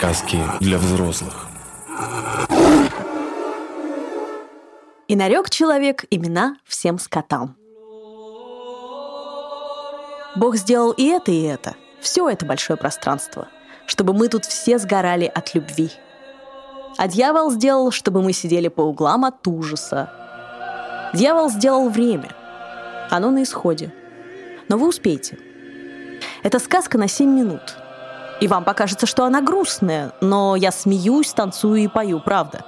Сказки для взрослых. И нарек человек имена всем скотам. Бог сделал и это, и это. Все это большое пространство, чтобы мы тут все сгорали от любви. А дьявол сделал, чтобы мы сидели по углам от ужаса. Дьявол сделал время. Оно на исходе. Но вы успеете. Это сказка на 7 минут. И вам покажется, что она грустная, но я смеюсь, танцую и пою, правда.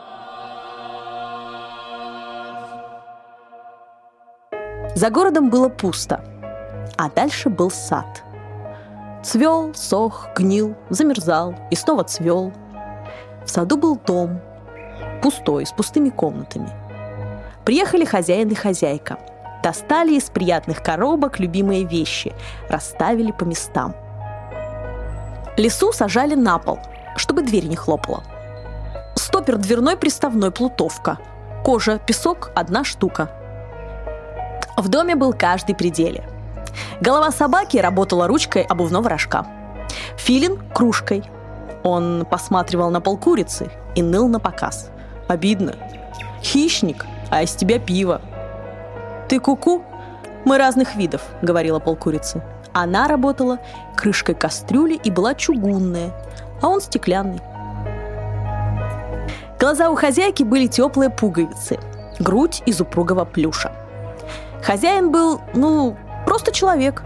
За городом было пусто, а дальше был сад. Цвел, сох, гнил, замерзал и снова цвел. В саду был дом, пустой, с пустыми комнатами. Приехали хозяин и хозяйка. Достали из приятных коробок любимые вещи, расставили по местам. Лесу сажали на пол, чтобы дверь не хлопала. Стопер дверной приставной плутовка. Кожа, песок – одна штука. В доме был каждый пределе. Голова собаки работала ручкой обувного рожка. Филин – кружкой. Он посматривал на пол курицы и ныл на показ. Обидно. Хищник, а из тебя пиво. Ты куку? -ку? Мы разных видов, говорила полкурицы. Она работала крышкой кастрюли и была чугунная, а он стеклянный. Глаза у хозяйки были теплые пуговицы, грудь из упругого плюша. Хозяин был, ну, просто человек.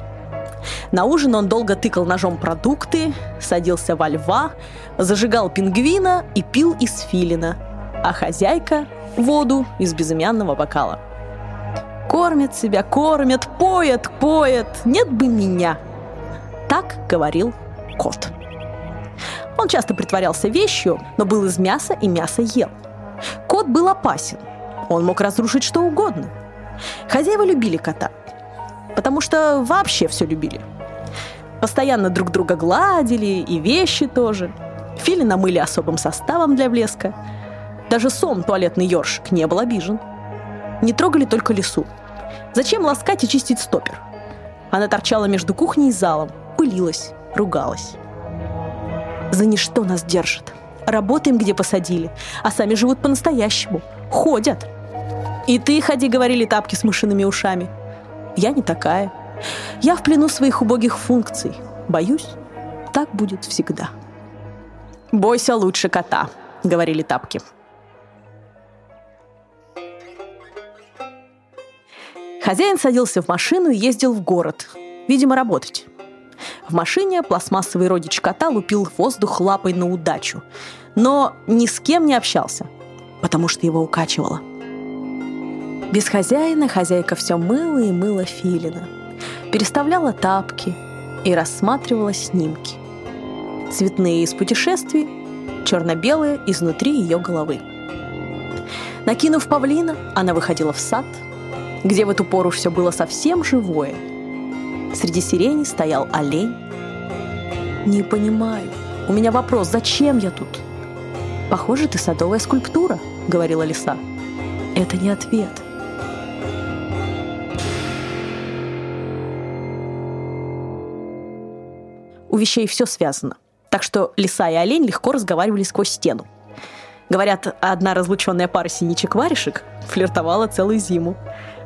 На ужин он долго тыкал ножом продукты, садился во льва, зажигал пингвина и пил из филина, а хозяйка – воду из безымянного бокала. Кормят себя, кормят, поят, поят, нет бы меня. Так говорил кот. Он часто притворялся вещью, но был из мяса и мясо ел. Кот был опасен. Он мог разрушить что угодно. Хозяева любили кота, потому что вообще все любили. Постоянно друг друга гладили, и вещи тоже. Фили намыли особым составом для блеска. Даже сом, туалетный ёршик, не был обижен. Не трогали только лесу. Зачем ласкать и чистить стопер? Она торчала между кухней и залом, пылилась, ругалась. За ничто нас держат. Работаем, где посадили, а сами живут по-настоящему. Ходят. И ты ходи, говорили тапки с мышиными ушами. Я не такая. Я в плену своих убогих функций. Боюсь, так будет всегда. «Бойся лучше кота», — говорили тапки. Хозяин садился в машину и ездил в город, видимо, работать. В машине пластмассовый родич кота лупил воздух лапой на удачу, но ни с кем не общался, потому что его укачивало. Без хозяина хозяйка все мыла и мыла филина, переставляла тапки и рассматривала снимки. Цветные из путешествий, черно-белые изнутри ее головы. Накинув павлина, она выходила в сад – где в эту пору все было совсем живое. Среди сирени стоял олень. «Не понимаю. У меня вопрос, зачем я тут?» «Похоже, ты садовая скульптура», — говорила лиса. «Это не ответ». У вещей все связано. Так что лиса и олень легко разговаривали сквозь стену. Говорят, одна разлученная пара синичек-варежек флиртовала целую зиму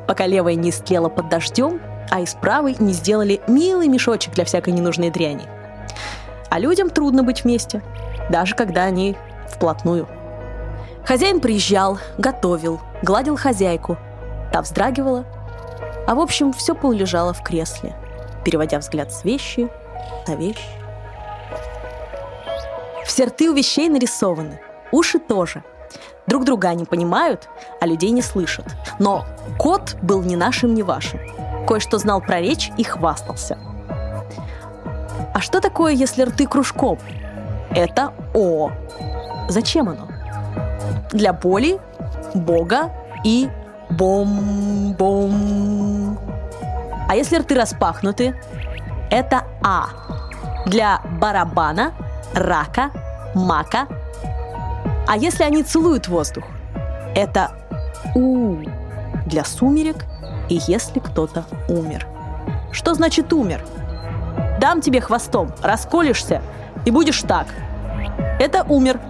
пока левая не истлела под дождем, а из правой не сделали милый мешочек для всякой ненужной дряни. А людям трудно быть вместе, даже когда они вплотную. Хозяин приезжал, готовил, гладил хозяйку. Та вздрагивала. А в общем, все полулежало в кресле, переводя взгляд с вещи на вещь. Все рты у вещей нарисованы, уши тоже – Друг друга они понимают, а людей не слышат. Но кот был ни нашим, ни вашим. Кое-что знал про речь и хвастался. А что такое, если рты кружком? Это О. Зачем оно? Для боли, бога и бом-бом. А если рты распахнуты? Это А. Для барабана, рака, мака а если они целуют воздух? Это у для сумерек и если кто-то умер. Что значит умер? Дам тебе хвостом, расколешься и будешь так. Это умер.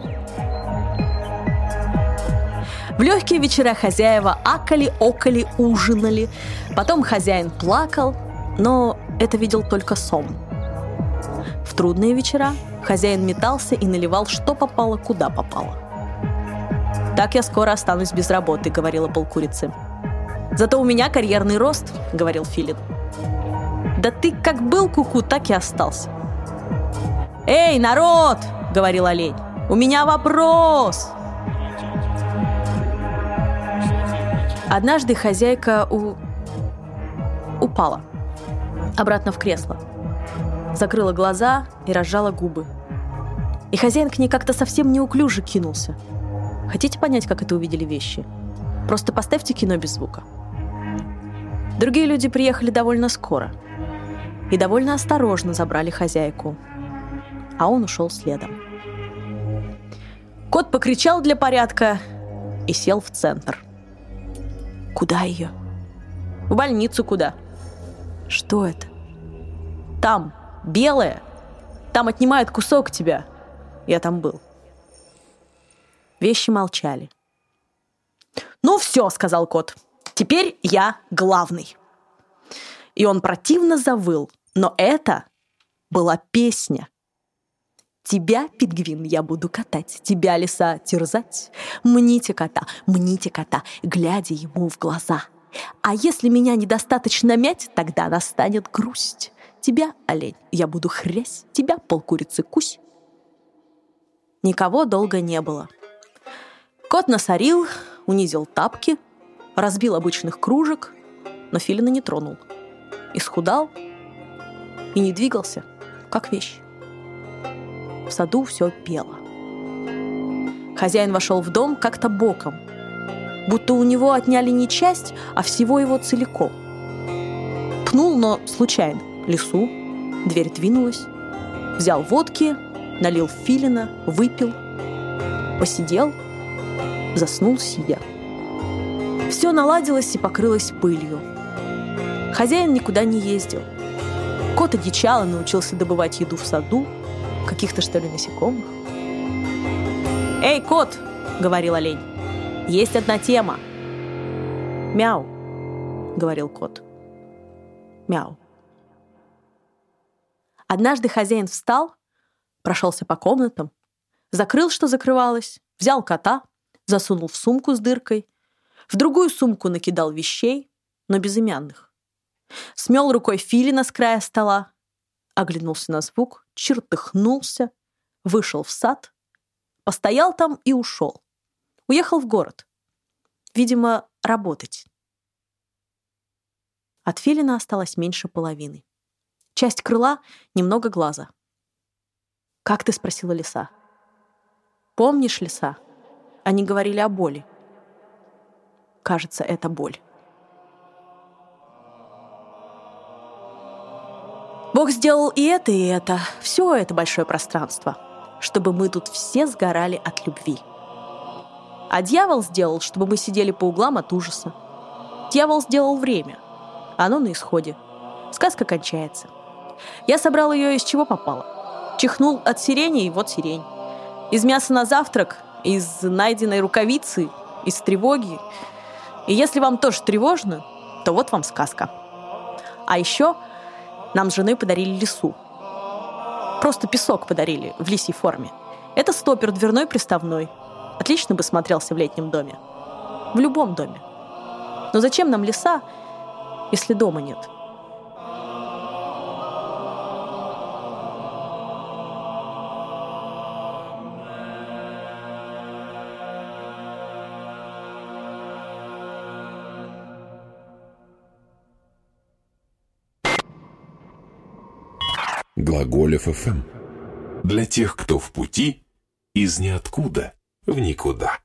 В легкие вечера хозяева акали, окали, ужинали. Потом хозяин плакал, но это видел только сон. В трудные вечера хозяин метался и наливал, что попало, куда попало. «Так я скоро останусь без работы», — говорила полкурицы. «Зато у меня карьерный рост», — говорил Филин. «Да ты как был куку, -ку, так и остался». «Эй, народ!» — говорил олень. «У меня вопрос!» Однажды хозяйка у... упала обратно в кресло. Закрыла глаза и разжала губы. И хозяин к ней как-то совсем неуклюже кинулся. Хотите понять, как это увидели вещи? Просто поставьте кино без звука. Другие люди приехали довольно скоро и довольно осторожно забрали хозяйку, а он ушел следом. Кот покричал для порядка и сел в центр – Куда ее? В больницу куда? Что это? Там, белая. Там отнимают кусок тебя. Я там был. Вещи молчали. «Ну все», — сказал кот. «Теперь я главный». И он противно завыл. Но это была песня. Тебя, пингвин, я буду катать, тебя, лиса, терзать. Мните кота, мните кота, глядя ему в глаза. А если меня недостаточно мять, тогда настанет грусть. Тебя, олень, я буду хрясь, тебя, полкурицы, кусь. Никого долго не было. Кот насорил, унизил тапки, разбил обычных кружек, но филина не тронул. Исхудал и не двигался, как вещь. В саду все пело. Хозяин вошел в дом как-то боком, будто у него отняли не часть, а всего его целиком. Пнул, но случайно, лесу, дверь двинулась, взял водки, налил филина, выпил, посидел, заснул сидя. Все наладилось и покрылось пылью. Хозяин никуда не ездил. Кот одичал и научился добывать еду в саду, Каких-то, что ли, насекомых? «Эй, кот!» — говорил олень. «Есть одна тема!» «Мяу!» — говорил кот. «Мяу!» Однажды хозяин встал, прошелся по комнатам, закрыл, что закрывалось, взял кота, засунул в сумку с дыркой, в другую сумку накидал вещей, но безымянных. Смел рукой филина с края стола, оглянулся на звук, чертыхнулся, вышел в сад, постоял там и ушел. Уехал в город. Видимо, работать. От филина осталось меньше половины. Часть крыла, немного глаза. «Как ты?» — спросила лиса. «Помнишь, лиса?» Они говорили о боли. Кажется, это боль. Бог сделал и это, и это, все это большое пространство, чтобы мы тут все сгорали от любви. А дьявол сделал, чтобы мы сидели по углам от ужаса. Дьявол сделал время. Оно на исходе. Сказка кончается. Я собрал ее из чего попало. Чихнул от сирени, и вот сирень. Из мяса на завтрак, из найденной рукавицы, из тревоги. И если вам тоже тревожно, то вот вам сказка. А еще нам с женой подарили лесу. Просто песок подарили в лисьей форме. Это стопер дверной приставной. Отлично бы смотрелся в летнем доме. В любом доме. Но зачем нам леса, если дома нет? Глаголев ФМ. Для тех, кто в пути из ниоткуда в никуда.